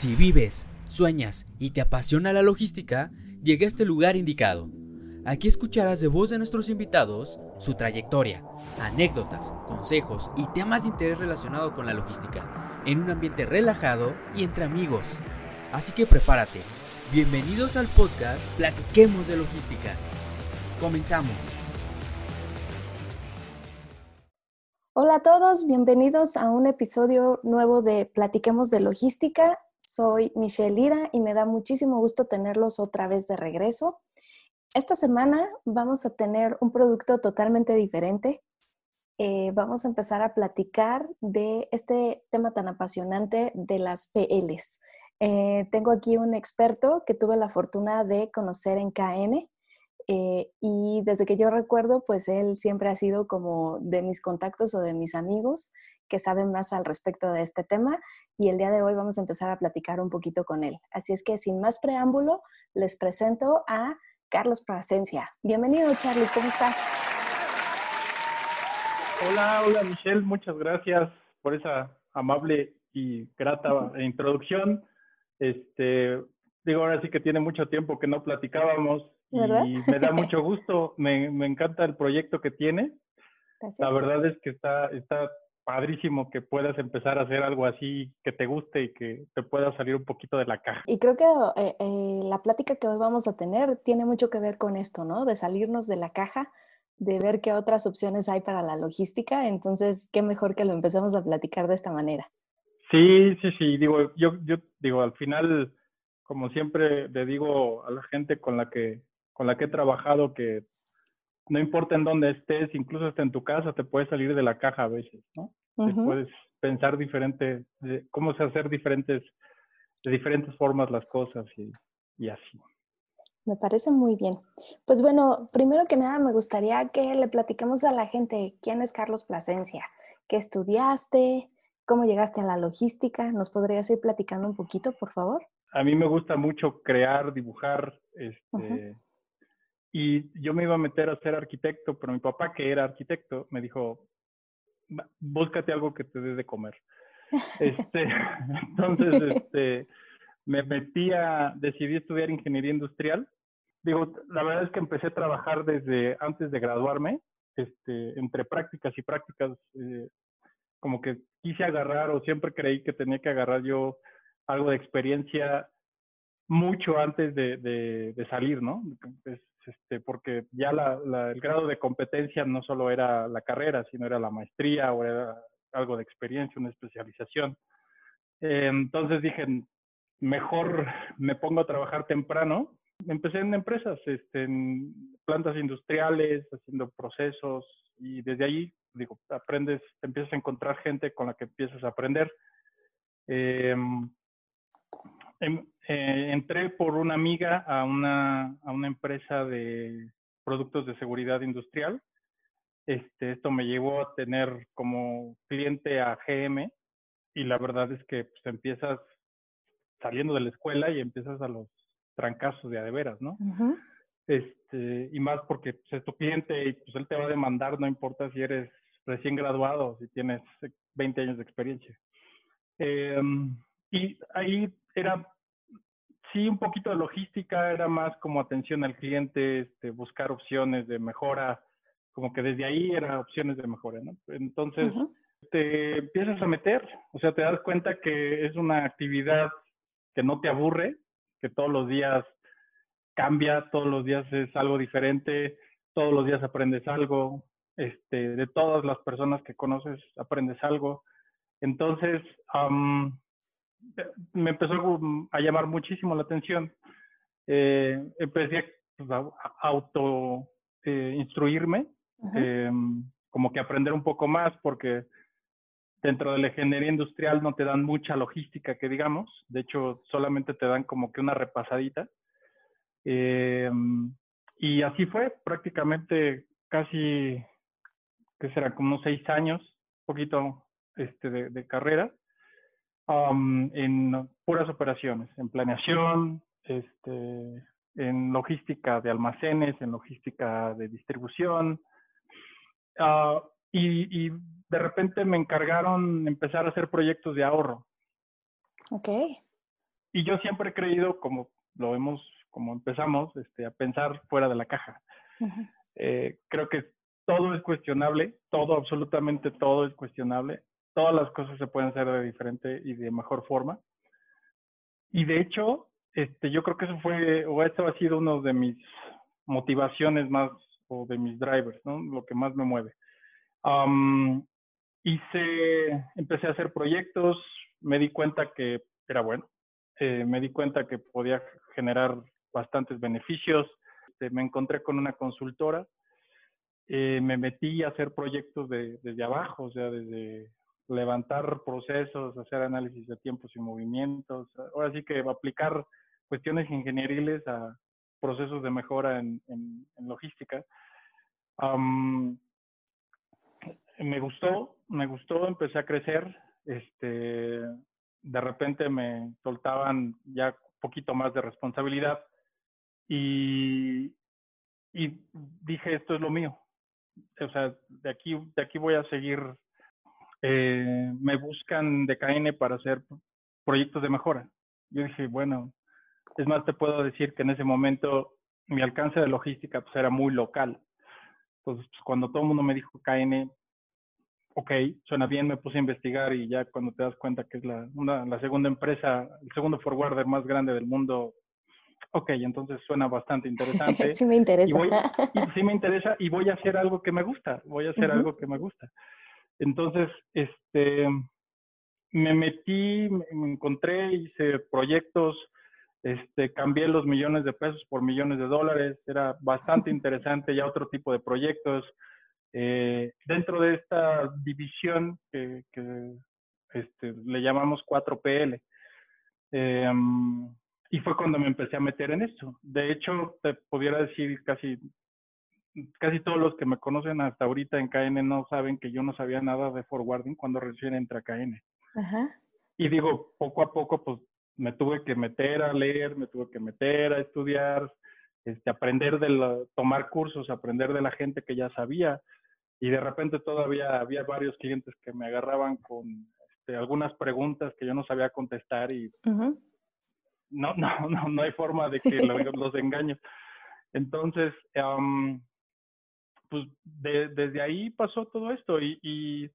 Si vives, sueñas y te apasiona la logística, llega a este lugar indicado. Aquí escucharás de voz de nuestros invitados su trayectoria, anécdotas, consejos y temas de interés relacionado con la logística, en un ambiente relajado y entre amigos. Así que prepárate. Bienvenidos al podcast Platiquemos de Logística. Comenzamos. Hola a todos, bienvenidos a un episodio nuevo de Platiquemos de Logística. Soy Michelle Lira y me da muchísimo gusto tenerlos otra vez de regreso. Esta semana vamos a tener un producto totalmente diferente. Eh, vamos a empezar a platicar de este tema tan apasionante de las PLs. Eh, tengo aquí un experto que tuve la fortuna de conocer en KN eh, y desde que yo recuerdo, pues él siempre ha sido como de mis contactos o de mis amigos que saben más al respecto de este tema y el día de hoy vamos a empezar a platicar un poquito con él. Así es que sin más preámbulo, les presento a Carlos Plasencia. Bienvenido Charlie, ¿cómo estás? Hola, hola Michelle, muchas gracias por esa amable y grata introducción. Este, digo, ahora sí que tiene mucho tiempo que no platicábamos y me da mucho gusto, me, me encanta el proyecto que tiene. La verdad es que está, está padrísimo que puedas empezar a hacer algo así que te guste y que te pueda salir un poquito de la caja. Y creo que eh, eh, la plática que hoy vamos a tener tiene mucho que ver con esto, ¿no? De salirnos de la caja, de ver qué otras opciones hay para la logística. Entonces, qué mejor que lo empecemos a platicar de esta manera. Sí, sí, sí. Digo, yo, yo digo, al final, como siempre le digo a la gente con la que, con la que he trabajado que no importa en dónde estés, incluso hasta en tu casa, te puedes salir de la caja a veces, ¿no? Puedes pensar diferente, cómo se hacer diferentes, de diferentes formas las cosas y, y así. Me parece muy bien. Pues bueno, primero que nada me gustaría que le platiquemos a la gente quién es Carlos Plasencia, qué estudiaste, cómo llegaste a la logística. ¿Nos podrías ir platicando un poquito, por favor? A mí me gusta mucho crear, dibujar, este, y yo me iba a meter a ser arquitecto, pero mi papá, que era arquitecto, me dijo, búscate algo que te dé de comer. Este, entonces, este, me metí a, decidí estudiar ingeniería industrial. Digo, la verdad es que empecé a trabajar desde antes de graduarme, este, entre prácticas y prácticas, eh, como que quise agarrar o siempre creí que tenía que agarrar yo algo de experiencia mucho antes de, de, salir, ¿no? Este, porque ya la, el grado de competencia no solo era la carrera, sino era la maestría o era algo de experiencia, una especialización. Eh, entonces dije, mejor me pongo a trabajar temprano. Empecé en empresas, este, en plantas industriales, haciendo procesos y desde ahí, digo, aprendes, empiezas a encontrar gente con la que empiezas a aprender. Eh, Em, eh, entré por una amiga a una, a una empresa de productos de seguridad industrial. Este, esto me llevó a tener como cliente a GM y la verdad es que pues, empiezas saliendo de la escuela y empiezas a los trancazos de a de veras, ¿no? este, y más porque pues, es tu cliente y pues él te va a demandar, no importa si eres recién graduado o si tienes 20 años de experiencia. Em, y ahí era, sí, un poquito de logística, era más como atención al cliente, este, buscar opciones de mejora, como que desde ahí era opciones de mejora, ¿no? Entonces, te empiezas a meter, o sea, te das cuenta que es una actividad que no te aburre, que todos los días cambia, todos los días es algo diferente, todos los días aprendes algo, este, de todas las personas que conoces aprendes algo. Entonces, me empezó a llamar muchísimo la atención. Eh, empecé pues, a auto eh, instruirme, em, como que aprender un poco más, porque dentro de la ingeniería industrial no te dan mucha logística, que digamos, de hecho solamente te dan como que una repasadita. Em, y así fue, prácticamente casi, que será como unos seis años, poquito este, de carrera en puras operaciones, en planeación, este, en logística de almacenes, en logística de distribución. Ah, y, y, de repente me encargaron empezar a hacer proyectos de ahorro. Ok. y yo siempre he creído, como lo vemos, como empezamos, este, a pensar fuera de la caja. Eh, creo que todo es cuestionable, todo, absolutamente todo es cuestionable. Todas las cosas se pueden hacer de diferente y de mejor forma. Y de hecho, este, yo creo que eso fue, o eso ha sido uno de mis motivaciones más, o de mis drivers, ¿no? Lo que más me mueve. hice, empecé a hacer proyectos, me di cuenta que era bueno, eh, me di cuenta que podía generar bastantes beneficios, este, me encontré con una consultora, eh, me metí a hacer proyectos desde abajo, o sea, desde levantar procesos, hacer análisis de tiempos y movimientos, ahora sí que aplicar cuestiones ingenieriles a procesos de mejora en, logística. me gustó, me gustó, empecé a crecer, este, de repente me soltaban ya un poquito más de responsabilidad y, y dije, esto es lo mío. O sea, de aquí, de aquí voy a seguir. Eh, me buscan de KN para hacer proyectos de mejora. Yo dije, bueno, es más, te puedo decir que en ese momento mi alcance de logística pues, era muy local. Entonces, pues, cuando todo el mundo me dijo KN, ok, suena bien, me puse a investigar y ya cuando te das cuenta que es la, la segunda empresa, el segundo forwarder más grande del mundo, ok, entonces suena bastante interesante. sí me interesa. sí me interesa y voy a hacer algo que me gusta, voy a hacer algo que me gusta. Entonces, este, me metí, me encontré, hice proyectos, este, cambié los millones de pesos por millones de dólares, era bastante interesante ya otro tipo de proyectos. Eh, dentro de esta división que, este, le llamamos 4PL. Eh, y fue cuando me empecé a meter en esto. De hecho, te pudiera decir casi, casi todos los que me conocen hasta ahorita en KN no saben que yo no sabía nada de forwarding cuando recién entré a KN. Y digo, poco a poco, pues me tuve que meter a leer, me tuve que meter a estudiar, este, aprender de tomar cursos, aprender de la gente que ya sabía y de repente todavía había varios clientes que me agarraban con este, algunas preguntas que yo no sabía contestar y no, no, no, no hay forma de que los engaño. Entonces, pues desde ahí pasó todo esto y,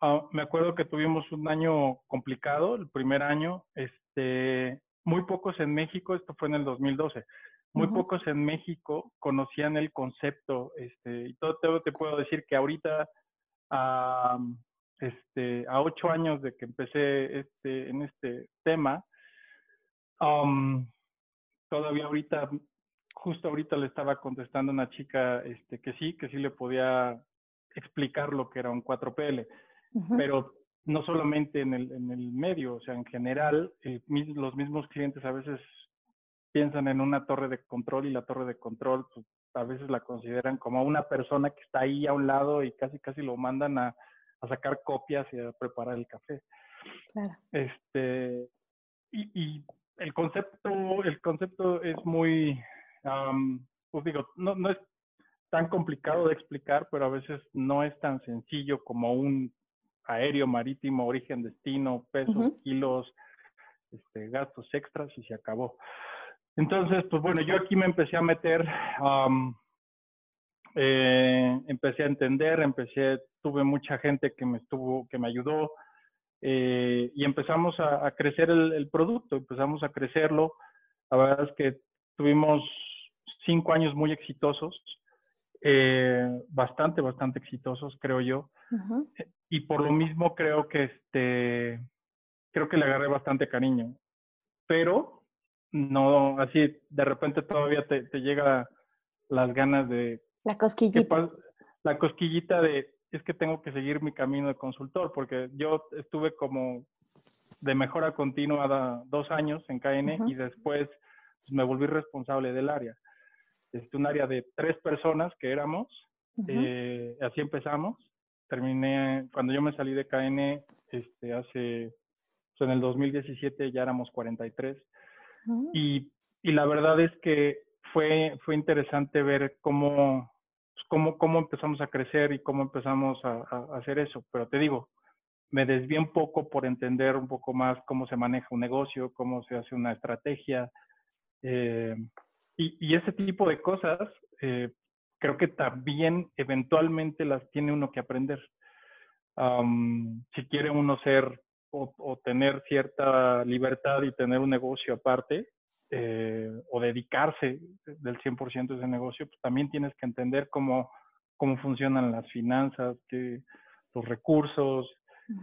ah, me acuerdo que tuvimos un año complicado, el primer año, este, muy pocos en México, esto fue en el 2012, muy pocos en México conocían el concepto, este, y todo, te puedo decir que ahorita, a, este, a ocho años de que empecé este, en este tema, todavía ahorita, justo ahorita le estaba contestando a una chica este, que sí, que sí le podía explicar lo que era un 4PL, pero no solamente en el, en el medio, o sea, en general, los mismos clientes a veces piensan en una torre de control y la torre de control pues, a veces la consideran como una persona que está ahí a un lado y casi casi lo mandan a, sacar copias y a preparar el café. Claro. Este, y, el concepto, el concepto es muy, pues digo, no, no es tan complicado de explicar, pero a veces no es tan sencillo como un aéreo, marítimo, origen, destino, pesos, kilos, este, gastos extras y se acabó. Entonces, pues bueno, yo aquí me empecé a meter, eh, empecé a entender, empecé, tuve mucha gente que me estuvo, que me ayudó eh, y empezamos a, crecer el, producto, empezamos a crecerlo. La verdad es que tuvimos cinco años muy exitosos, eh, bastante, bastante exitosos, creo yo. Y por lo mismo creo que este, creo que le agarré bastante cariño. Pero no, así de repente todavía te, te llega las ganas de... La cosquillita. La cosquillita de, es que tengo que seguir mi camino de consultor, porque yo estuve como de mejora continua dos años en KN y después me volví responsable del área. Es un área de tres personas que éramos, eh, así empezamos. Terminé, cuando yo me salí de KN, este, hace, pues, en el 2017 ya éramos 43 y, y, la verdad es que fue, fue interesante ver cómo, pues, cómo, cómo empezamos a crecer y cómo empezamos a, hacer eso. Pero te digo, me desvié un poco por entender un poco más cómo se maneja un negocio, cómo se hace una estrategia. Eh, y, ese tipo de cosas, eh, creo que también eventualmente las tiene uno que aprender. si quiere uno ser o, tener cierta libertad y tener un negocio aparte, eh, o dedicarse del 100% a ese negocio, pues también tienes que entender cómo, cómo funcionan las finanzas, que, los recursos,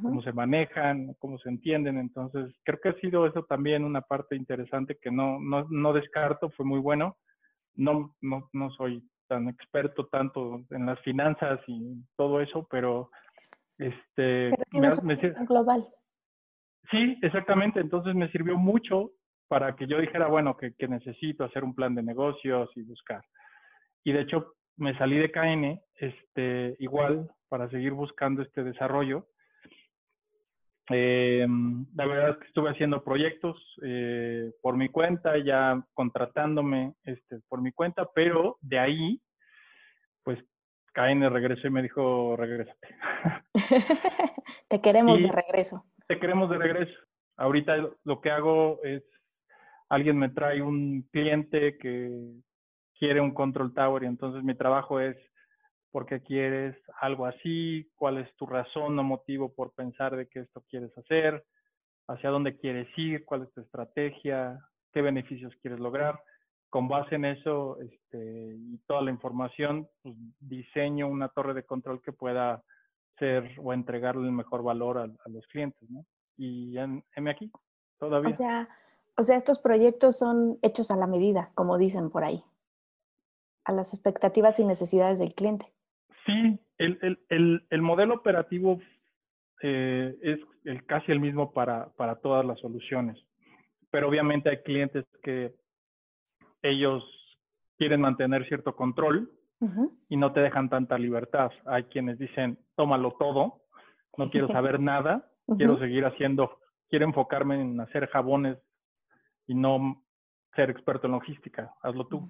cómo se manejan, cómo se entienden. Entonces, creo que ha sido eso también una parte interesante que no, no, no descarto, fue muy bueno. No, no, no soy tan experto tanto en las finanzas y todo eso, pero este me, global. Sí, exactamente. Entonces me sirvió mucho para que yo dijera, bueno, que, que, necesito hacer un plan de negocios y buscar. Y de hecho me salí de KN, este, igual para seguir buscando este desarrollo eh, la verdad es que estuve haciendo proyectos eh, por mi cuenta, ya contratándome este, por mi cuenta, pero de ahí, pues KN regresó y me dijo, regrésate. te queremos de regreso. Te queremos de regreso. Ahorita lo que hago es, alguien me trae un cliente que quiere un control tower y entonces mi trabajo es por qué quieres algo así, cuál es tu razón o motivo por pensar de que esto quieres hacer, hacia dónde quieres ir, cuál es tu estrategia, qué beneficios quieres lograr. Con base en eso este, y toda la información, pues, diseño una torre de control que pueda ser o entregarle el mejor valor a, los clientes, ¿no? Y en, en aquí, todavía. O sea, o sea, estos proyectos son hechos a la medida, como dicen por ahí, a las expectativas y necesidades del cliente. Sí, el, el, el, el modelo operativo eh, es el, casi el mismo para, para todas las soluciones, pero obviamente hay clientes que ellos quieren mantener cierto control y no te dejan tanta libertad. Hay quienes dicen, tómalo todo, no quiero saber nada, quiero seguir haciendo, quiero enfocarme en hacer jabones y no ser experto en logística, hazlo tú.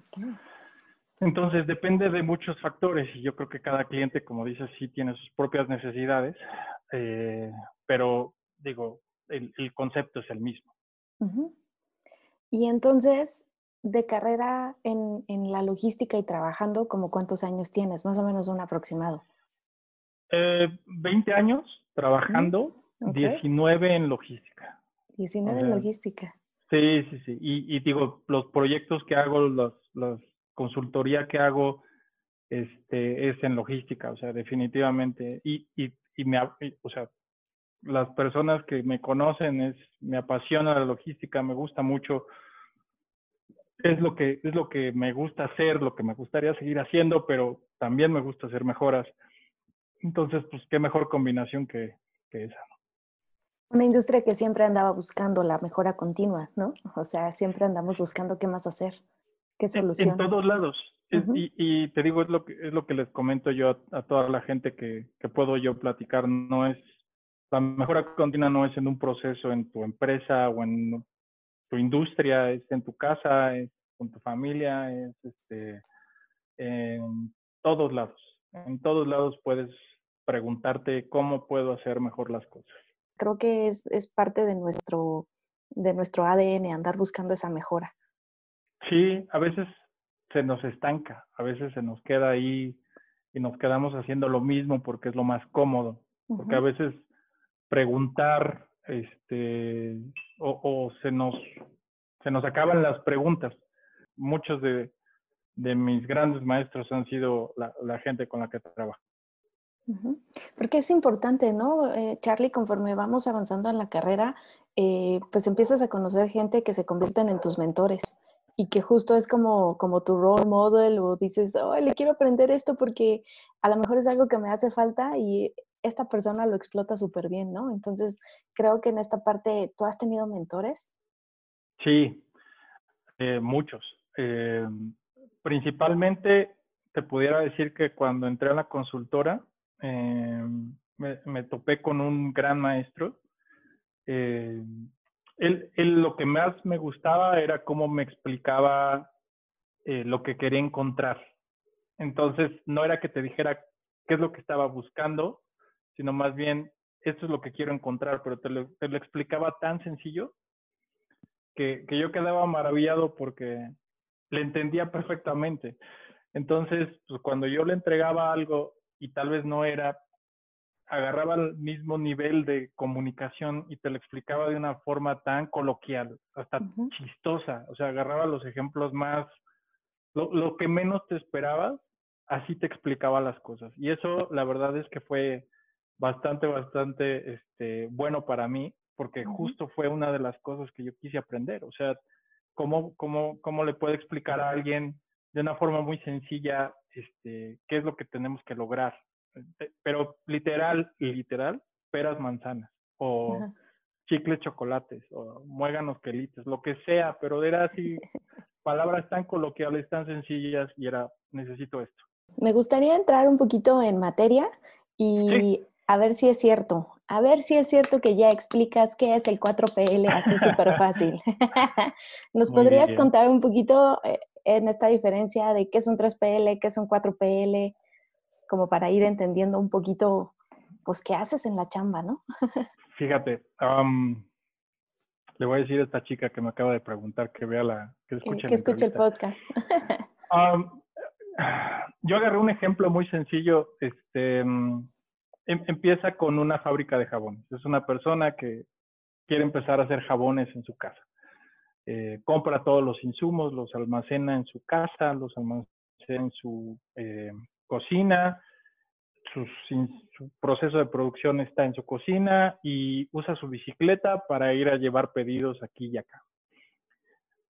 Entonces depende de muchos factores y yo creo que cada cliente, como dices, sí tiene sus propias necesidades, eh, pero digo, el, concepto es el mismo. Y entonces, de carrera en, la logística y trabajando, ¿como cuántos años tienes? Más o menos un aproximado. Eh, 20 años trabajando, 19 en logística. 19 en logística. Sí, sí, sí. Y, y, digo, los proyectos que hago, los, los consultoría que hago este, es en logística, o sea, definitivamente. Y, y, y me, o sea, las personas que me conocen, es, me apasiona la logística, me gusta mucho. Es lo, que, es lo que me gusta hacer, lo que me gustaría seguir haciendo, pero también me gusta hacer mejoras. Entonces, pues, qué mejor combinación que, que esa. Una industria que siempre andaba buscando la mejora continua, ¿no? O sea, siempre andamos buscando qué más hacer. ¿Qué solución? En, todos lados. y, te digo, es lo que, es lo que les comento yo a, toda la gente que, que, puedo yo platicar. No es, la mejora continua no es en un proceso en tu empresa o en tu industria, es en tu casa, es con tu familia, es este, en todos lados. En todos lados puedes preguntarte cómo puedo hacer mejor las cosas. Creo que es, es parte de nuestro, de nuestro ADN andar buscando esa mejora. Sí, a veces se nos estanca, a veces se nos queda ahí y nos quedamos haciendo lo mismo porque es lo más cómodo, porque a veces preguntar, este, o, se nos se nos acaban las preguntas. Muchos de, mis grandes maestros han sido la, gente con la que trabajo. Porque es importante, ¿no? Eh, Charlie, conforme vamos avanzando en la carrera, eh, pues empiezas a conocer gente que se convierten en tus mentores y que justo es como, como tu role model o dices, oh, le quiero aprender esto porque a lo mejor es algo que me hace falta y esta persona lo explota súper bien, ¿no? Entonces, creo que en esta parte, ¿tú has tenido mentores? Sí, eh, muchos. Eh, principalmente, te pudiera decir que cuando entré a la consultora, eh, me, topé con un gran maestro él, lo que más me gustaba era cómo me explicaba eh, lo que quería encontrar. Entonces, no era que te dijera qué es lo que estaba buscando, sino más bien esto es lo que quiero encontrar, pero te lo, te lo explicaba tan sencillo que, que, yo quedaba maravillado porque le entendía perfectamente. Entonces, pues cuando yo le entregaba algo y tal vez no era, agarraba el mismo nivel de comunicación y te lo explicaba de una forma tan coloquial, hasta chistosa. O sea, agarraba los ejemplos más, lo, lo, que menos te esperabas, así te explicaba las cosas. Y eso, la verdad es que fue bastante, bastante este, bueno para mí, porque justo fue una de las cosas que yo quise aprender. O sea, cómo, cómo, cómo le puedo explicar a alguien de una forma muy sencilla este, qué es lo que tenemos que lograr. Eh, pero literal, literal, peras manzanas o chicles chocolates o muéganos quelites, lo que sea, pero era así palabras tan coloquiales, tan sencillas y era necesito esto. Me gustaría entrar un poquito en materia y a ver si es cierto. A ver si es cierto que ya explicas qué es el 4PL así súper fácil. ¿Nos podrías contar un poquito eh, en esta diferencia de qué es un 3PL, qué es un 4PL, como para ir entendiendo un poquito, pues, qué haces en la chamba, ¿no? Fíjate, le voy a decir a esta chica que me acaba de preguntar que vea la, que escuche, que, escuche el podcast. yo agarré un ejemplo muy sencillo, este Em, empieza con una fábrica de jabones. Es una persona que quiere empezar a hacer jabones en su casa. Eh, compra todos los insumos, los almacena en su casa, los almacena en su eh, cocina, su, proceso de producción está en su cocina y usa su bicicleta para ir a llevar pedidos aquí y acá.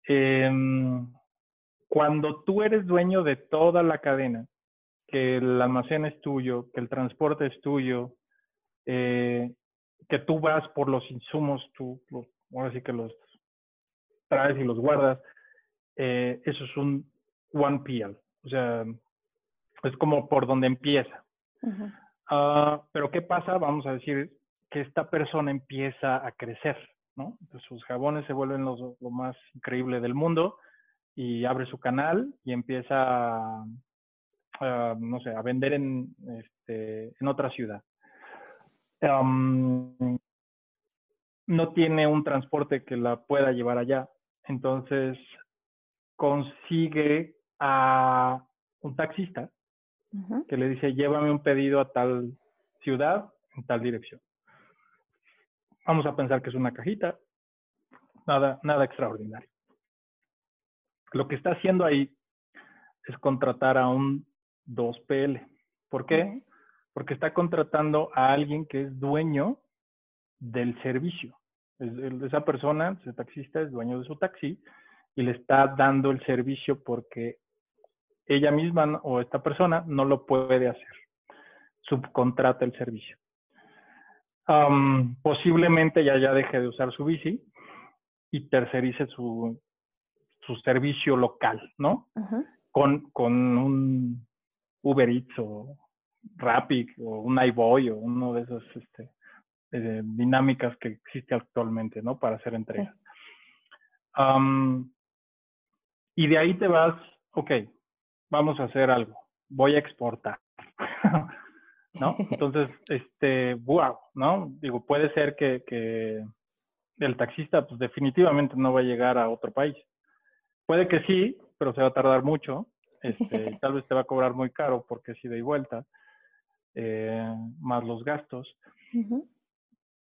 Em, cuando tú eres dueño de toda la cadena, que el almacén es tuyo, que el transporte es tuyo, eh, que tú vas por los insumos, tú ahora sí que los traes y los guardas, eh, eso es un one PL, o sea, es como por donde empieza. Ah, pero ¿qué pasa? Vamos a decir que esta persona empieza a crecer, ¿no? sus jabones se vuelven lo más increíble del mundo y abre su canal y empieza a no sé, a vender en, este, en otra ciudad. no tiene un transporte que la pueda llevar allá. Entonces consigue a un taxista que le dice, llévame un pedido a tal ciudad en tal dirección. Vamos a pensar que es una cajita, nada, nada extraordinario. Lo que está haciendo ahí es contratar a un 2PL. ¿Por qué? Porque está contratando a alguien que es dueño del servicio. esa persona, ese taxista, es dueño de su taxi y le está dando el servicio porque ella misma o esta persona no lo puede hacer. Subcontrata el servicio. posiblemente ya, ya deje de usar su bici y tercerice su, su servicio local, ¿no? con, con un Uber Eats o Rapid o un iBoy o uno de esas este, eh, dinámicas que existe actualmente, ¿no? Para hacer entregas. y de ahí te vas, ok, vamos a hacer algo, voy a exportar. ¿No? Entonces, este, wow, ¿no? Digo, puede ser que, que el taxista, pues definitivamente no va a llegar a otro país. Puede que sí, pero se va a tardar mucho. Este, tal vez te va a cobrar muy caro porque es ida y vuelta, eh, más los gastos.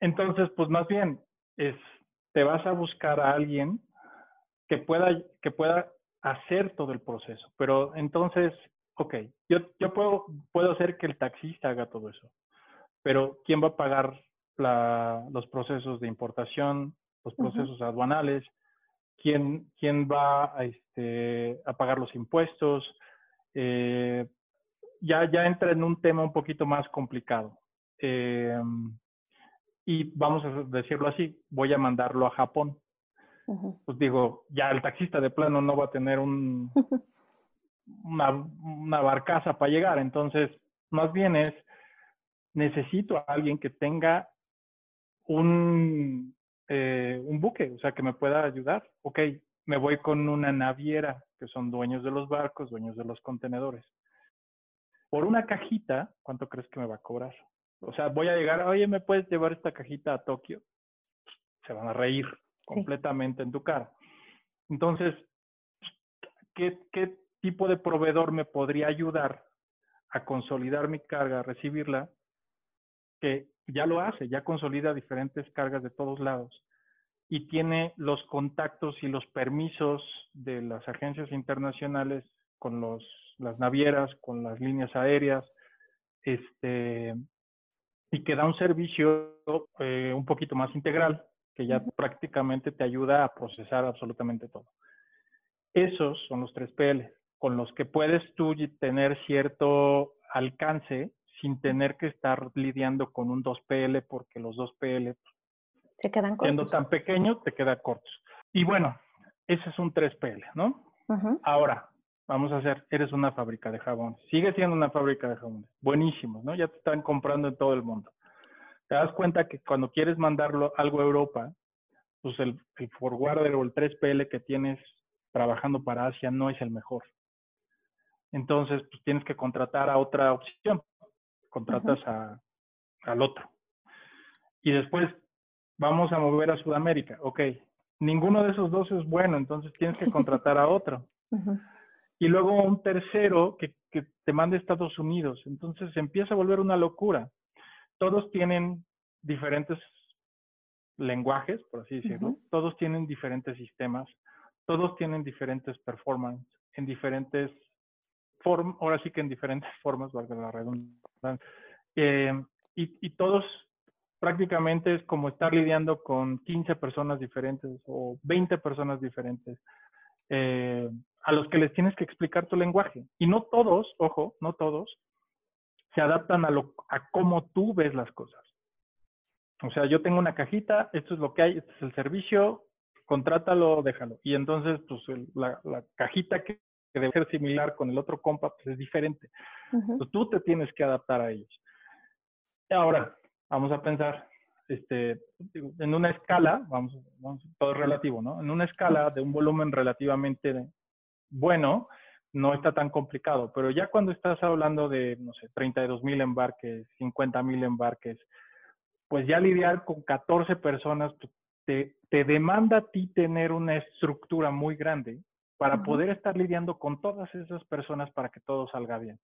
Entonces, pues más bien, es, te vas a buscar a alguien que pueda, que pueda hacer todo el proceso. Pero entonces, ok, yo, yo puedo, puedo hacer que el taxista haga todo eso, pero ¿quién va a pagar la, los procesos de importación, los procesos aduanales? quién, quién va a, este, a pagar los impuestos. Eh, ya, ya entra en un tema un poquito más complicado. Eh, y vamos a decirlo así, voy a mandarlo a Japón. Pues digo, ya el taxista de plano no va a tener un, una, una barcaza para llegar. Entonces, más bien es, necesito a alguien que tenga un, eh, un buque, o sea, que me pueda ayudar. Ok, me voy con una naviera, que son dueños de los barcos, dueños de los contenedores. Por una cajita, ¿cuánto crees que me va a cobrar? O sea, voy a llegar, oye, ¿me puedes llevar esta cajita a Tokio? Se van a reír completamente en tu cara. Entonces, ¿qué, ¿qué tipo de proveedor me podría ayudar a consolidar mi carga, a recibirla? Que ya lo hace, ya consolida diferentes cargas de todos lados y tiene los contactos y los permisos de las agencias internacionales con los, las navieras, con las líneas aéreas, este, y que da un servicio eh, un poquito más integral, que ya prácticamente te ayuda a procesar absolutamente todo. Esos son los tres PL, con los que puedes tú tener cierto alcance sin tener que estar lidiando con un 2PL, porque los 2PL se quedan cortos. Siendo tan pequeño, te queda cortos. Y bueno, ese es un 3PL, ¿no? Ahora, vamos a hacer, eres una fábrica de jabones. Sigue siendo una fábrica de jabones. Buenísimos, ¿no? Ya te están comprando en todo el mundo. Te das cuenta que cuando quieres mandarlo algo a Europa, pues el, el forwarder o el 3PL que tienes trabajando para Asia no es el mejor. Entonces, pues tienes que contratar a otra opción. Contratas a, al otro. Y después vamos a mover a Sudamérica. Ok, ninguno de esos dos es bueno, entonces tienes que contratar a otro. Y luego un tercero que, que te mande a Estados Unidos. Entonces empieza a volver una locura. Todos tienen diferentes lenguajes, por así decirlo. Todos tienen diferentes sistemas. Todos tienen diferentes performance en diferentes formas, ahora sí que en diferentes formas, valga la redundancia. Eh, y, y, todos prácticamente es como estar lidiando con 15 personas diferentes o 20 personas diferentes eh, a los que les tienes que explicar tu lenguaje. Y no todos, ojo, no todos, se adaptan a, lo, a cómo tú ves las cosas. O sea, yo tengo una cajita, esto es lo que hay, este es el servicio, contrátalo, déjalo. Y entonces, pues la, cajita que, debe ser similar con el otro compa, pues es diferente. tú te tienes que adaptar a ellos. Ahora, vamos a pensar, este, en una escala, vamos, todo es relativo, ¿no? En una escala de un volumen relativamente bueno, no está tan complicado, pero ya cuando estás hablando de, no sé, 32 mil embarques, 50 mil embarques, pues ya lidiar con 14 personas pues, te, te, demanda a ti tener una estructura muy grande para poder estar lidiando con todas esas personas para que todo salga bien.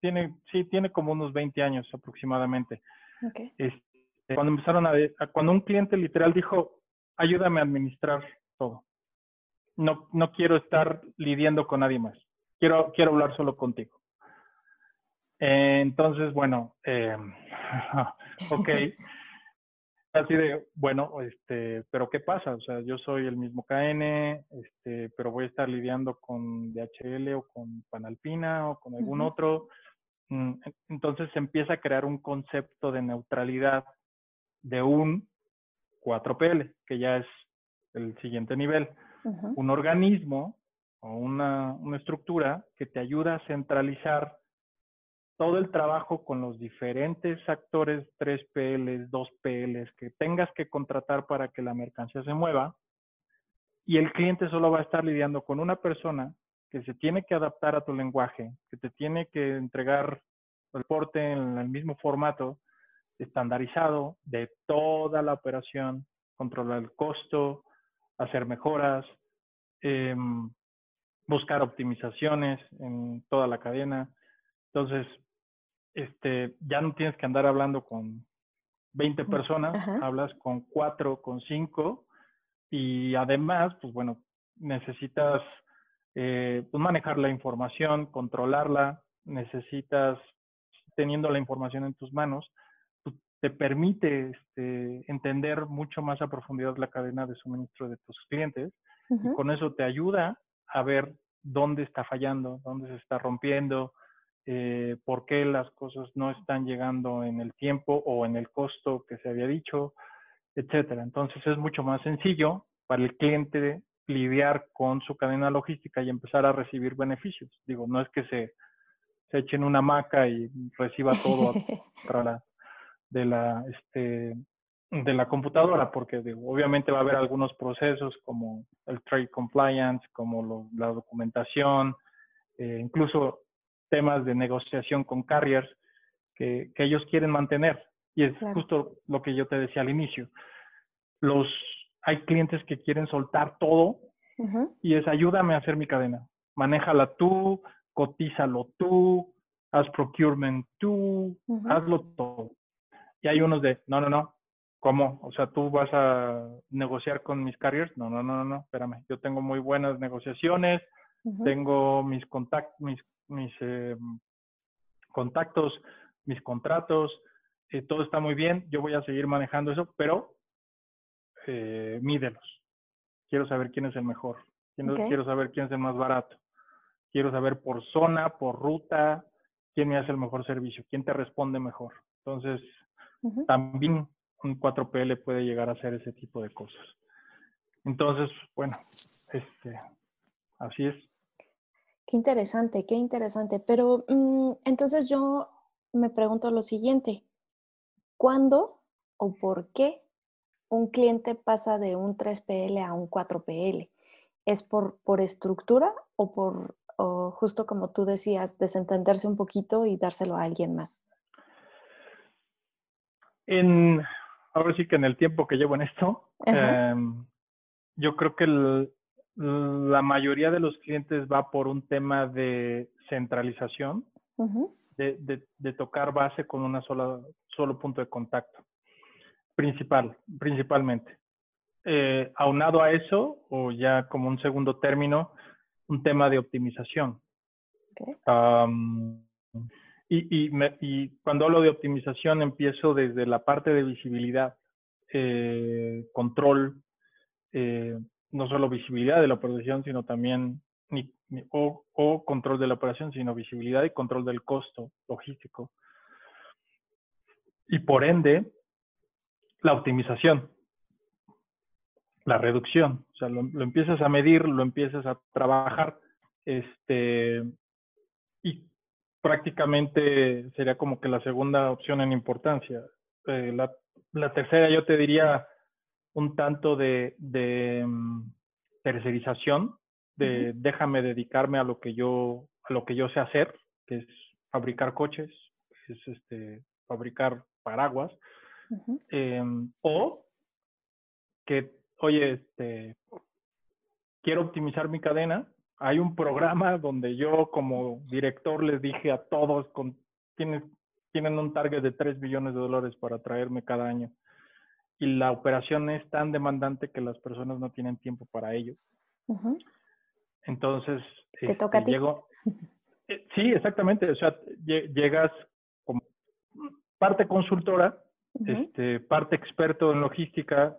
Tiene, sí, tiene como unos 20 años aproximadamente. Este, cuando empezaron a, cuando un cliente literal dijo, ayúdame a administrar todo. No, no quiero estar lidiando con nadie más. Quiero, quiero hablar solo contigo. entonces, bueno, eh, ok. Así de, bueno, este, pero ¿qué pasa? O sea, yo soy el mismo KN, este, pero voy a estar lidiando con DHL o con Panalpina o con algún otro. Mm, entonces se empieza a crear un concepto de neutralidad de un 4PL, que ya es el siguiente nivel. Un organismo o una, una estructura que te ayuda a centralizar todo el trabajo con los diferentes actores 3PLs, 2PLs que tengas que contratar para que la mercancía se mueva y el cliente solo va a estar lidiando con una persona que se tiene que adaptar a tu lenguaje, que te tiene que entregar el reporte en el mismo formato estandarizado de toda la operación, controlar el costo, hacer mejoras, em, buscar optimizaciones en toda la cadena. Entonces, este, ya no tienes que andar hablando con 20 personas, hablas con 4, con 5 y además, pues bueno, necesitas eh, pues manejar la información, controlarla, necesitas, teniendo la información en tus manos, te permite este, entender mucho más a profundidad la cadena de suministro de tus clientes y con eso te ayuda a ver dónde está fallando, dónde se está rompiendo, eh, por qué las cosas no están llegando en el tiempo o en el costo que se había dicho, etcétera. Entonces es mucho más sencillo para el cliente lidiar con su cadena logística y empezar a recibir beneficios. Digo, no es que se, se echen una maca y reciba todo a la, de la este de la computadora, porque obviamente va a haber algunos procesos como el trade compliance, como la documentación, eh, incluso temas de negociación con carriers, que, ellos quieren mantener. Y es justo lo que yo te decía al inicio. Los, hay clientes que quieren soltar todo y es ayúdame a hacer mi cadena. Manéjala tú, cotízalo tú, haz procurement tú, hazlo todo. Y hay unos de, no, no, no, ¿cómo? O sea, tú vas a negociar con mis carriers. No, no, no, no, espérame. Yo tengo muy buenas negociaciones, tengo mis, contact, mis, mis eh, contactos, mis contratos, eh, todo está muy bien, yo voy a seguir manejando eso, pero eh, mídelos. Quiero saber quién es el mejor, quiero saber quién es el más barato, quiero saber por zona, por ruta, quién me hace el mejor servicio, quién te responde mejor. Entonces, también un 4PL puede llegar a hacer ese tipo de cosas. Entonces, bueno, este, así es. Qué interesante, qué interesante. Pero mm, entonces yo me pregunto lo siguiente, ¿cuándo o por qué un cliente pasa de un 3PL a un 4PL? ¿Es por, por estructura o por, justo como tú decías, desentenderse un poquito y dárselo a alguien más? En, ahora sí que en el tiempo que llevo en esto, em, yo creo que la mayoría de los clientes va por un tema de centralización de, tocar base con una sola, solo punto de contacto. Principal, principalmente. Eh, aunado a eso, o ya como un segundo término, un tema de optimización. Y, y, cuando hablo de optimización, empiezo desde la parte de visibilidad, eh, control, eh, no solo visibilidad de la operación, sino también o, control de la operación, sino visibilidad y control del costo logístico. Y por ende, la optimización, la reducción. O sea, lo, empiezas a medir, lo empiezas a trabajar, este, y prácticamente sería como que la segunda opción en importancia. Eh, la, tercera yo te diría un tanto de, de mm, tercerización, de déjame dedicarme a lo que yo a lo que yo sé hacer, que es fabricar coches, es este fabricar paraguas, em, o que oye este quiero optimizar mi cadena. Hay un programa donde yo como director les dije a todos con quienes tienen un target de 3 billones de dólares para traerme cada año. Y la operación es tan demandante que las personas no tienen tiempo para ello. Entonces, te toca a este, ti. Llego, eh, sí, exactamente. O sea, llegas como parte consultora, este, parte experto en logística,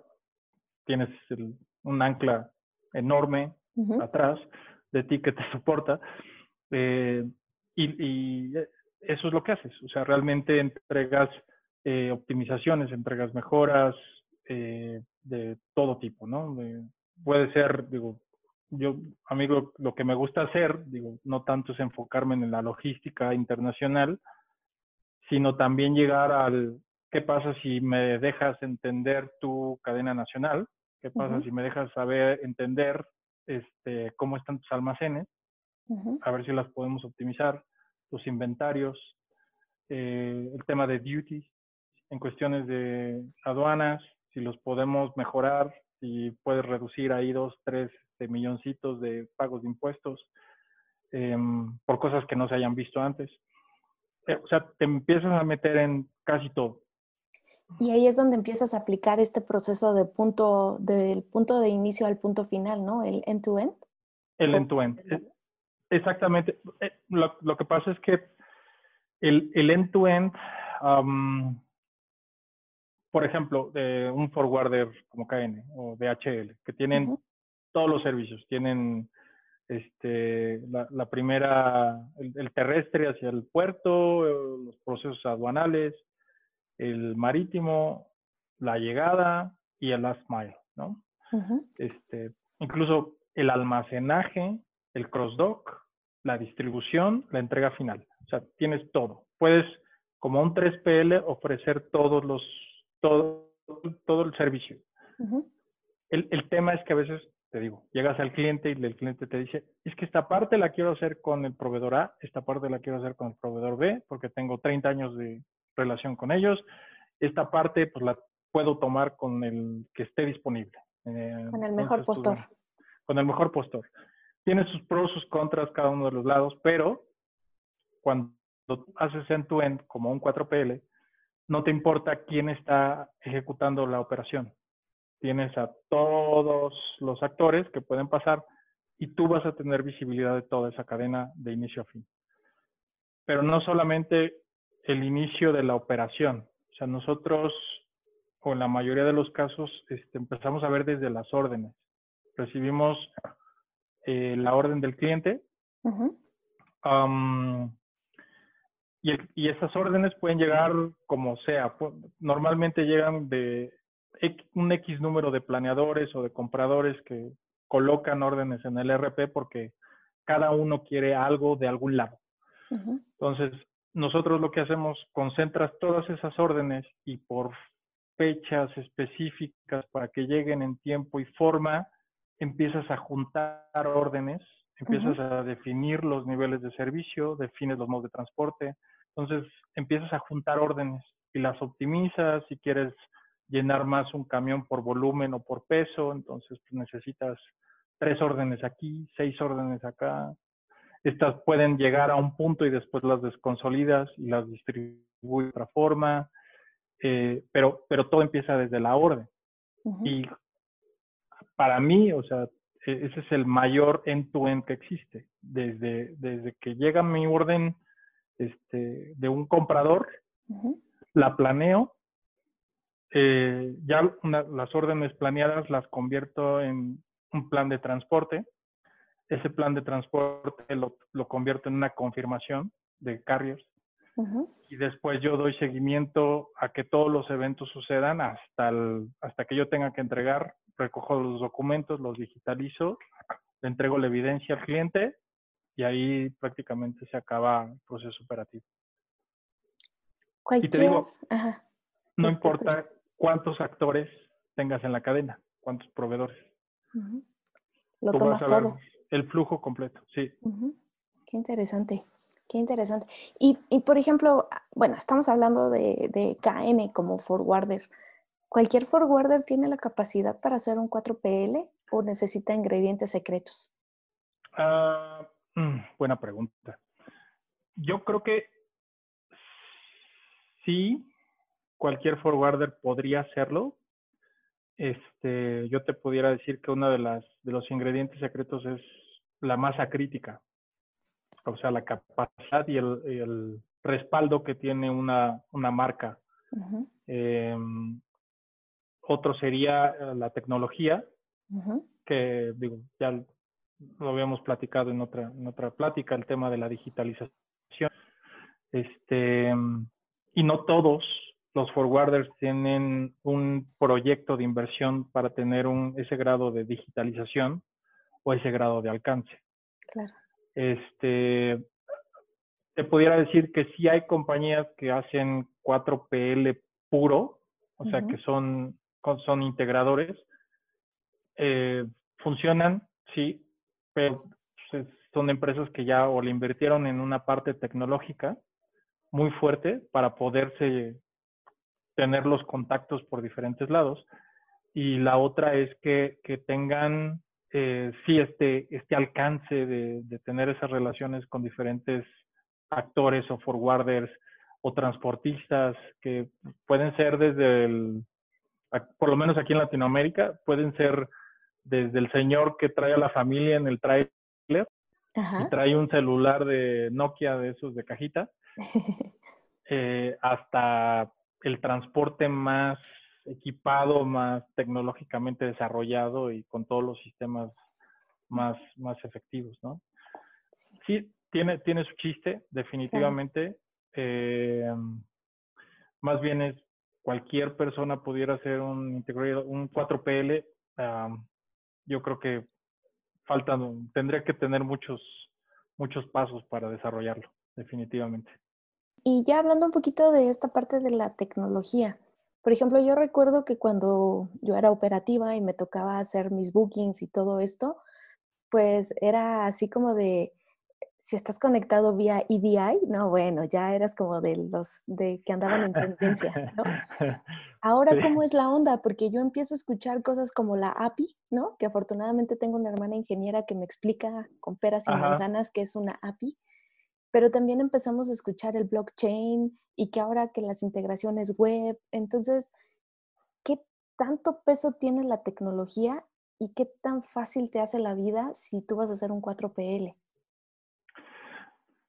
tienes un ancla enorme atrás de ti que te soporta. Eh, y, eso es lo que haces. O sea, realmente entregas eh, optimizaciones, entregas mejoras de todo tipo, ¿no? puede ser, digo, yo, amigo, lo que me gusta hacer, digo, no tanto es enfocarme en la logística internacional, sino también llegar al qué pasa si me dejas entender tu cadena nacional, qué pasa si me dejas saber, entender este, cómo están tus almacenes, a ver si las podemos optimizar, tus inventarios, eh, el tema de duties, en cuestiones de aduanas, si los podemos mejorar, si puedes reducir ahí dos, tres de milloncitos de pagos de impuestos em, por cosas que no se hayan visto antes. Eh, o sea, te empiezas a meter en casi todo. Y ahí es donde empiezas a aplicar este proceso de punto, del punto de inicio al punto final, ¿no? El end-to-end. El end-to-end. Eh, exactamente. Eh, lo, que pasa es que el, el end-to-end, por ejemplo, de un forwarder como KN o DHL, que tienen todos los servicios. Tienen este, la, primera, el, terrestre hacia el puerto, los procesos aduanales, el marítimo, la llegada y el last mile, ¿no? este, incluso el almacenaje, el cross-dock, la distribución, la entrega final. O sea, tienes todo. Puedes, como un 3PL, ofrecer todos los, todo, todo el servicio. el, el tema es que a veces te digo, llegas al cliente y el cliente te dice, es que esta parte la quiero hacer con el proveedor A, esta parte la quiero hacer con el proveedor B, porque tengo 30 años de relación con ellos. Esta parte, pues la puedo tomar con el que esté disponible. Eh, con el mejor postor. con el mejor postor. Tiene sus pros, sus contras cada uno de los lados, pero cuando haces end-to-end como un 4PL, no te importa quién está ejecutando la operación tienes a todos los actores que pueden pasar y tú vas a tener visibilidad de toda esa cadena de inicio a fin. Pero no solamente el inicio de la operación, o sea, nosotros, o en la mayoría de los casos, este, empezamos a ver desde las órdenes. Recibimos eh, la orden del cliente y, y, esas órdenes pueden llegar como sea. Normalmente llegan de un X número de planeadores o de compradores que colocan órdenes en el RP porque cada uno quiere algo de algún lado. Entonces, nosotros lo que hacemos, concentras todas esas órdenes y por fechas específicas para que lleguen en tiempo y forma, empiezas a juntar órdenes, empiezas a definir los niveles de servicio, defines los modos de transporte, entonces empiezas a juntar órdenes y las optimizas si quieres llenar más un camión por volumen o por peso, entonces pues, necesitas tres órdenes aquí, seis órdenes acá. Estas pueden llegar a un punto y después las desconsolidas y las distribuyes de otra forma, eh, pero, pero todo empieza desde la orden. Y para mí, o sea, e, ese es el mayor end-to-end que existe. Desde, desde que llega mi orden este, de un comprador, la planeo, eh, ya las órdenes planeadas las convierto en un plan de transporte. Ese plan de transporte lo, convierto en una confirmación de carriers. Y después yo doy seguimiento a que todos los eventos sucedan hasta, hasta que yo tenga que entregar, recojo los documentos, los digitalizo, le entrego la evidencia al cliente y ahí prácticamente se acaba el proceso operativo. Cualquier... Y te digo, no importa cuántos actores tengas en la cadena, cuántos proveedores. Lo tomas todo. El flujo completo, sí. Qué interesante, qué interesante. Y, por ejemplo, bueno, estamos hablando de, KN como forwarder. ¿Cualquier forwarder tiene la capacidad para hacer un 4PL o necesita ingredientes secretos? Ah, mm, buena pregunta. Yo creo que sí, cualquier forwarder podría hacerlo. Este, yo te pudiera decir que uno de, las, de los ingredientes secretos es la masa crítica, o sea, la capacidad y el, respaldo que tiene una, marca. Em, otro sería eh, la tecnología, que digo, ya lo habíamos platicado en otra, en otra plática, el tema de la digitalización. Este, y no todos los forwarders tienen un proyecto de inversión para tener un, ese grado de digitalización o ese grado de alcance. Claro. Este, te pudiera decir que sí hay compañías que hacen 4PL puro, o sea, que son, son integradores. Eh, funcionan, sí, pero pues, son empresas que ya o le invirtieron en una parte tecnológica muy fuerte para poderse tener los contactos por diferentes lados. Y la otra es que, que tengan, eh, sí, este, este alcance de, de, tener esas relaciones con diferentes actores o forwarders o transportistas que pueden ser desde el, por lo menos aquí en Latinoamérica, pueden ser desde el señor que trae a la familia en el trailer y trae un celular de Nokia de esos de cajita, eh, hasta el transporte más equipado, más tecnológicamente desarrollado y con todos los sistemas más, más efectivos, ¿no? Sí, tiene, tiene su chiste, definitivamente. Eh, más bien es cualquier persona pudiera hacer un integrado, un 4PL. yo creo que faltan, tendría que tener muchos, muchos pasos para desarrollarlo, definitivamente. Y ya hablando un poquito de esta parte de la tecnología, Por ejemplo, yo recuerdo que cuando yo era operativa y me tocaba hacer mis bookings y todo esto, pues era así como de, si estás conectado vía EDI, no, bueno, ya eras como de los de que andaban en tendencia, ¿no? Ahora, ¿cómo es la onda? Porque yo empiezo a escuchar cosas como la API, ¿no? Que afortunadamente tengo una hermana ingeniera que me explica con peras y manzanas qué es una API, pero también empezamos a escuchar el blockchain y que ahora que las integraciones web, entonces, ¿qué tanto peso tiene la tecnología y qué tan fácil te hace la vida si tú vas a hacer un 4PL?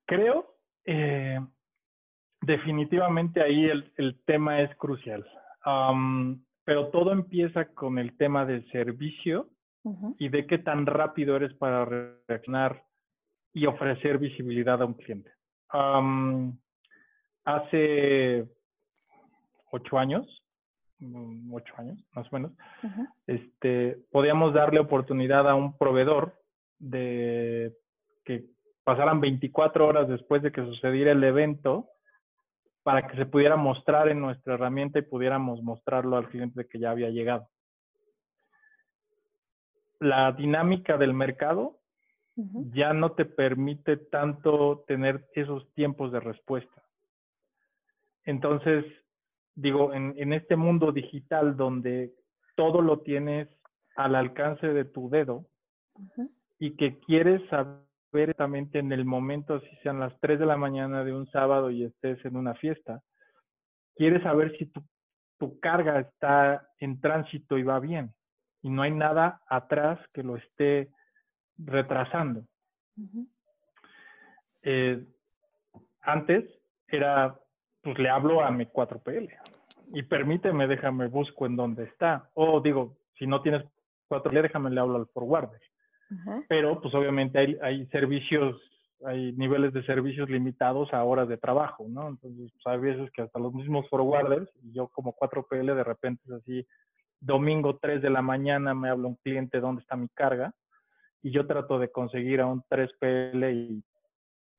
Creo, eh, definitivamente ahí el, tema es crucial. pero todo empieza con el tema del servicio y de qué tan rápido eres para reaccionar y ofrecer visibilidad a un cliente. hace ocho años, mm, ocho años más o menos, este, podíamos darle oportunidad a un proveedor de que pasaran 24 horas después de que sucediera el evento para que se pudiera mostrar en nuestra herramienta y pudiéramos mostrarlo al cliente que ya había llegado. La dinámica del mercado ya no te permite tanto tener esos tiempos de respuesta. Entonces, digo, en, este mundo digital donde todo lo tienes al alcance de tu dedo y que quieres saber directamente en el momento, si sean las 3 de la mañana de un sábado y estés en una fiesta, quieres saber si tu, carga está en tránsito y va bien y no hay nada atrás que lo esté retrasando. Eh, antes era, pues le hablo a mi 4PL y permíteme, déjame, busco en dónde está. O digo, si no tienes 4PL, déjame, le hablo al forwarder. Pero pues obviamente hay, hay, servicios, hay niveles de servicios limitados a horas de trabajo, ¿no? Entonces pues, hay veces que hasta los mismos forwarders, yo como 4PL de repente es así, domingo 3 de la mañana me habla un cliente dónde está mi carga y yo trato de conseguir a un 3PL y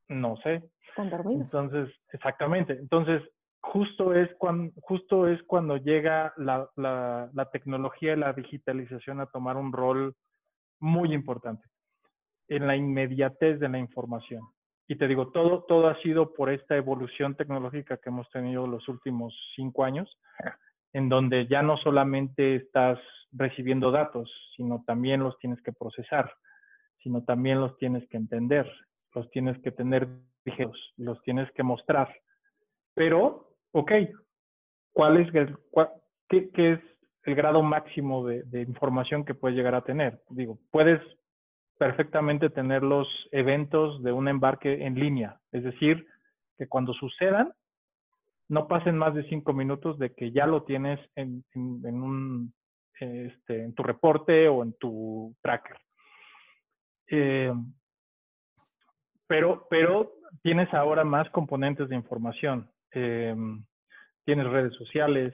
no sé. Están dormidos. Entonces, exactamente. Entonces, justo es cuando, justo es cuando llega la, la, la tecnología y la digitalización a tomar un rol muy importante en la inmediatez de la información. Y te digo, todo, todo ha sido por esta evolución tecnológica que hemos tenido los últimos cinco años, en donde ya no solamente estás recibiendo datos, sino también los tienes que procesar, sino también los tienes que entender, los tienes que tener ligeros, los tienes que mostrar. Pero, ok, ¿cuál es el, qué, qué, es el grado máximo de, información que puedes llegar a tener. Digo, puedes perfectamente tener los eventos de un embarque en línea, es decir, que cuando sucedan, no pasen más de cinco minutos de que ya lo tienes en, un, este, en tu reporte o en tu tracker. Eh, pero, pero tienes ahora más componentes de información. Eh, tienes redes sociales,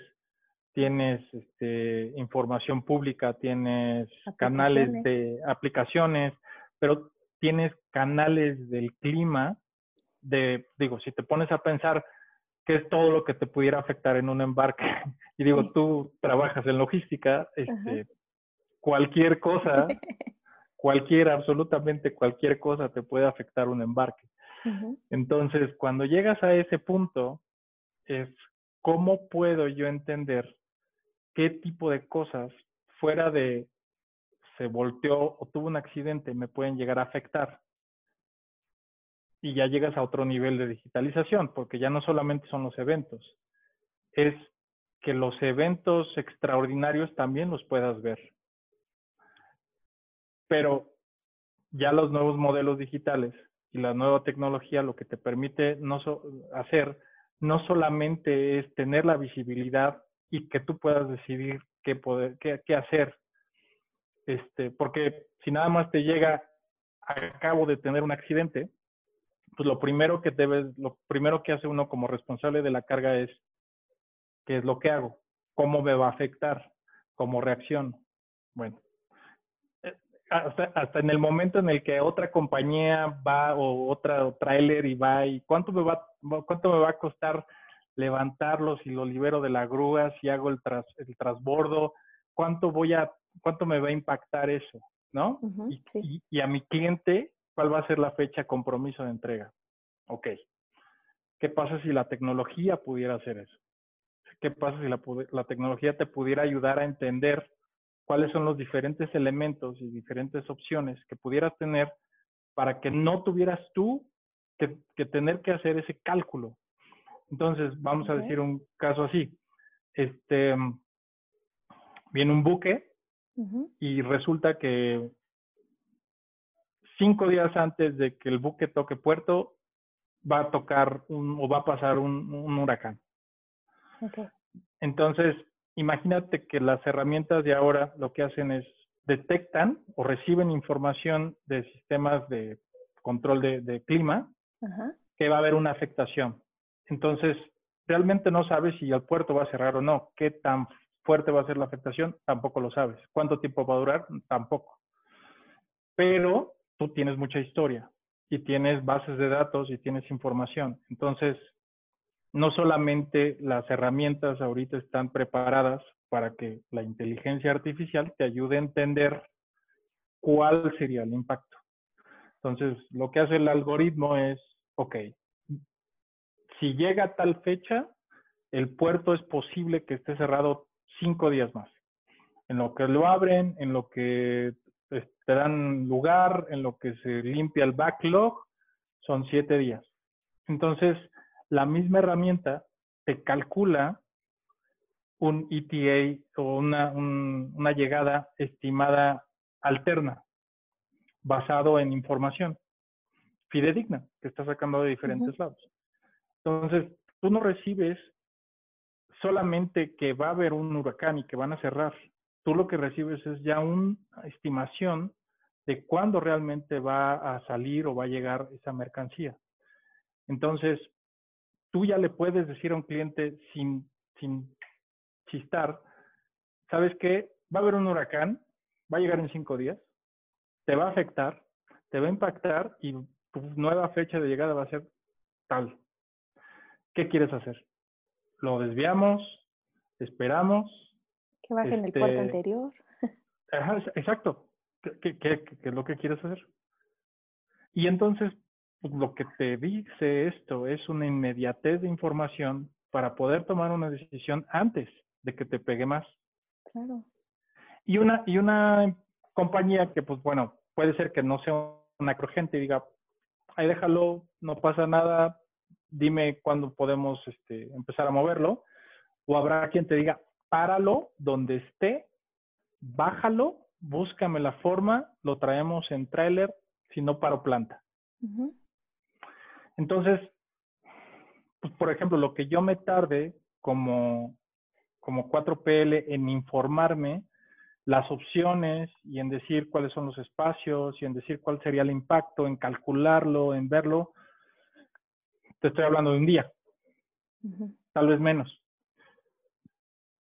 tienes este, información pública, tienes canales de aplicaciones, pero tienes canales del clima, de, digo, si te pones a pensar qué es todo lo que te pudiera afectar en un embarque, y digo, tú trabajas en logística, este, cualquier cosa, cualquier, absolutamente cualquier cosa te puede afectar un embarque. Entonces, cuando llegas a ese punto, es cómo puedo yo entender qué tipo de cosas fuera de se volteó o tuvo un accidente me pueden llegar a afectar. Y ya llegas a otro nivel de digitalización, porque ya no solamente son los eventos, es que los eventos extraordinarios también los puedas ver. Pero ya los nuevos modelos digitales y la nueva tecnología lo que te permite no hacer no solamente es tener la visibilidad y que tú puedas decidir qué, poder, qué, hacer. Este, porque si nada más te llega a cabo de tener un accidente, pues lo primero que debes, lo primero que hace uno como responsable de la carga es qué es lo que hago, cómo me va a afectar, cómo reacción. Bueno, hasta, hasta, en el momento en el que otra compañía va o otra trailer y va y cuánto me va, cuánto me va a costar levantarlos y lo libero de la grúa, si hago el, tras, el transbordo, cuánto voy a, cuánto me va a impactar eso, ¿no? y, y, a mi cliente, ¿cuál va a ser la fecha compromiso de entrega? Ok. ¿Qué pasa si la tecnología pudiera hacer eso? ¿Qué pasa si la, la tecnología te pudiera ayudar a entender cuáles son los diferentes elementos y diferentes opciones que pudieras tener para que no tuvieras tú que, tener que hacer ese cálculo. Entonces, vamos a decir un caso así. Este, viene un buque y resulta que cinco días antes de que el buque toque puerto, va a tocar un, o va a pasar un, huracán. Entonces, imagínate que las herramientas de ahora lo que hacen es detectan o reciben información de sistemas de control de, clima que va a haber una afectación. Entonces, realmente no sabes si el puerto va a cerrar o no. ¿Qué tan fuerte va a ser la afectación? Tampoco lo sabes. ¿Cuánto tiempo va a durar? Tampoco. Pero tú tienes mucha historia y tienes bases de datos y tienes información. Entonces, no solamente las herramientas ahorita están preparadas para que la inteligencia artificial te ayude a entender cuál sería el impacto. Entonces, lo que hace el algoritmo es, ok, si llega a tal fecha, el puerto es posible que esté cerrado cinco días más. En lo que lo abren, en lo que te dan lugar, en lo que se limpia el backlog, son siete días. Entonces, la misma herramienta te calcula un ETA o una, una llegada estimada alterna basado en información fidedigna que está sacando de diferentes lados. Entonces, tú no recibes solamente que va a haber un huracán y que van a cerrar. Tú lo que recibes es ya una estimación de cuándo realmente va a salir o va a llegar esa mercancía. Entonces, tú ya le puedes decir a un cliente sin, sin chistar, ¿sabes qué? Va a haber un huracán, va a llegar en cinco días, te va a afectar, te va a impactar y tu nueva fecha de llegada va a ser tal. ¿Qué quieres hacer? ¿Lo desviamos? ¿Esperamos? Que baje en el puerto este, anterior. exacto. ¿Qué, qué, es lo que quieres hacer? Y entonces, pues, lo que te dice esto es una inmediatez de información para poder tomar una decisión antes de que te pegue más. Claro. Y una, y una compañía que, pues bueno, puede ser que no sea una crujente y diga, ahí déjalo, no pasa nada, dime cuándo podemos este, empezar a moverlo. O habrá quien te diga, páralo donde esté, bájalo, búscame la forma, lo traemos en tráiler, si no paro planta. Entonces, pues, por ejemplo, lo que yo me tarde como, como 4PL en informarme las opciones y en decir cuáles son los espacios y en decir cuál sería el impacto, en calcularlo, en verlo, te estoy hablando de un día, tal vez menos.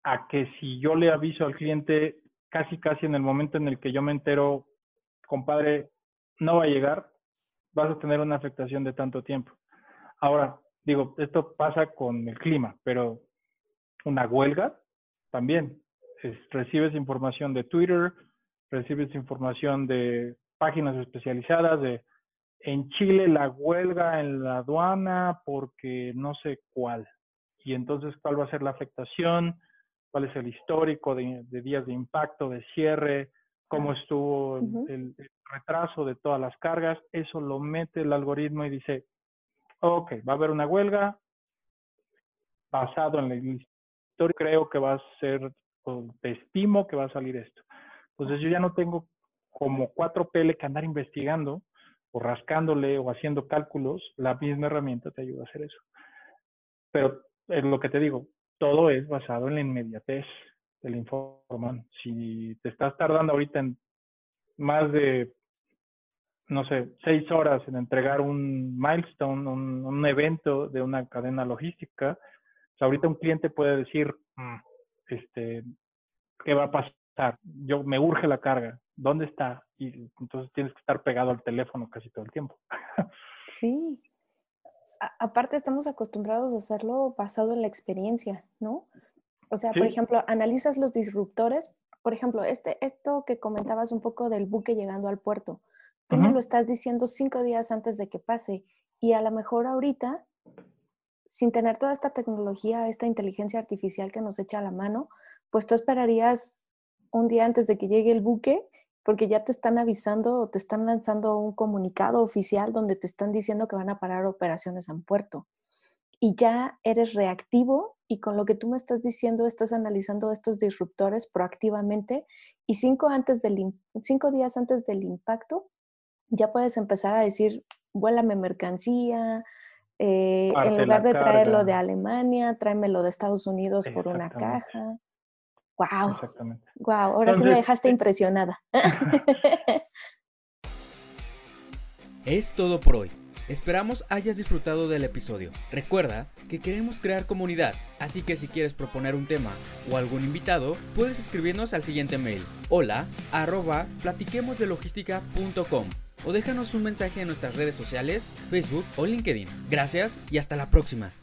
A que si yo le aviso al cliente casi, casi en el momento en el que yo me entero, compadre, no va a llegar, vas a tener una afectación de tanto tiempo. Ahora, digo, esto pasa con el clima, pero una huelga también recibes información de Twitter, recibes información de páginas especializadas de en Chile la huelga en la aduana porque no sé cuál. Y entonces, ¿cuál va a ser la afectación? ¿Cuál es el histórico de, días de impacto, de cierre? ¿Cómo estuvo el, retraso de todas las cargas? Eso lo mete el algoritmo y dice, ok, va a haber una huelga basado en la historia, creo que va a ser te estimo que va a salir esto. Entonces yo ya no tengo como 4PL que andar investigando o rascándole o haciendo cálculos, la misma herramienta te ayuda a hacer eso. Pero es lo que te digo, todo es basado en la inmediatez del informe. Si te estás tardando ahorita en más de, no sé, seis horas en entregar un milestone, un, evento de una cadena logística, pues ahorita un cliente puede decir, mm, este, ¿qué va a pasar? Yo me urge la carga, ¿dónde está? Y entonces tienes que estar pegado al teléfono casi todo el tiempo. Sí. aparte estamos acostumbrados a hacerlo basado en la experiencia, ¿no? O sea, por ejemplo, analizas los disruptores. Por ejemplo, este, esto que comentabas un poco del buque llegando al puerto. Tú me lo estás diciendo cinco días antes de que pase y a lo mejor ahorita, sin tener toda esta tecnología, esta inteligencia artificial que nos echa a la mano, pues tú esperarías un día antes de que llegue el buque porque ya te están avisando o te están lanzando un comunicado oficial donde te están diciendo que van a parar operaciones en puerto. Y ya eres reactivo y con lo que tú me estás diciendo estás analizando estos disruptores proactivamente y cinco, antes del, cinco días antes del impacto ya puedes empezar a decir, vuélame mercancía, eh, en lugar de traerlo de Alemania, tráemelo de Estados Unidos por una caja. Wow. Exactamente. Wow, ahora sí me dejaste eh impresionada. es todo por hoy. Esperamos hayas disfrutado del episodio. Recuerda que queremos crear comunidad, así que si quieres proponer un tema o algún invitado, puedes escribirnos al siguiente mail: hola arroba platiquemosdelogística.com o déjanos un mensaje en nuestras redes sociales, Facebook o LinkedIn. Gracias y hasta la próxima.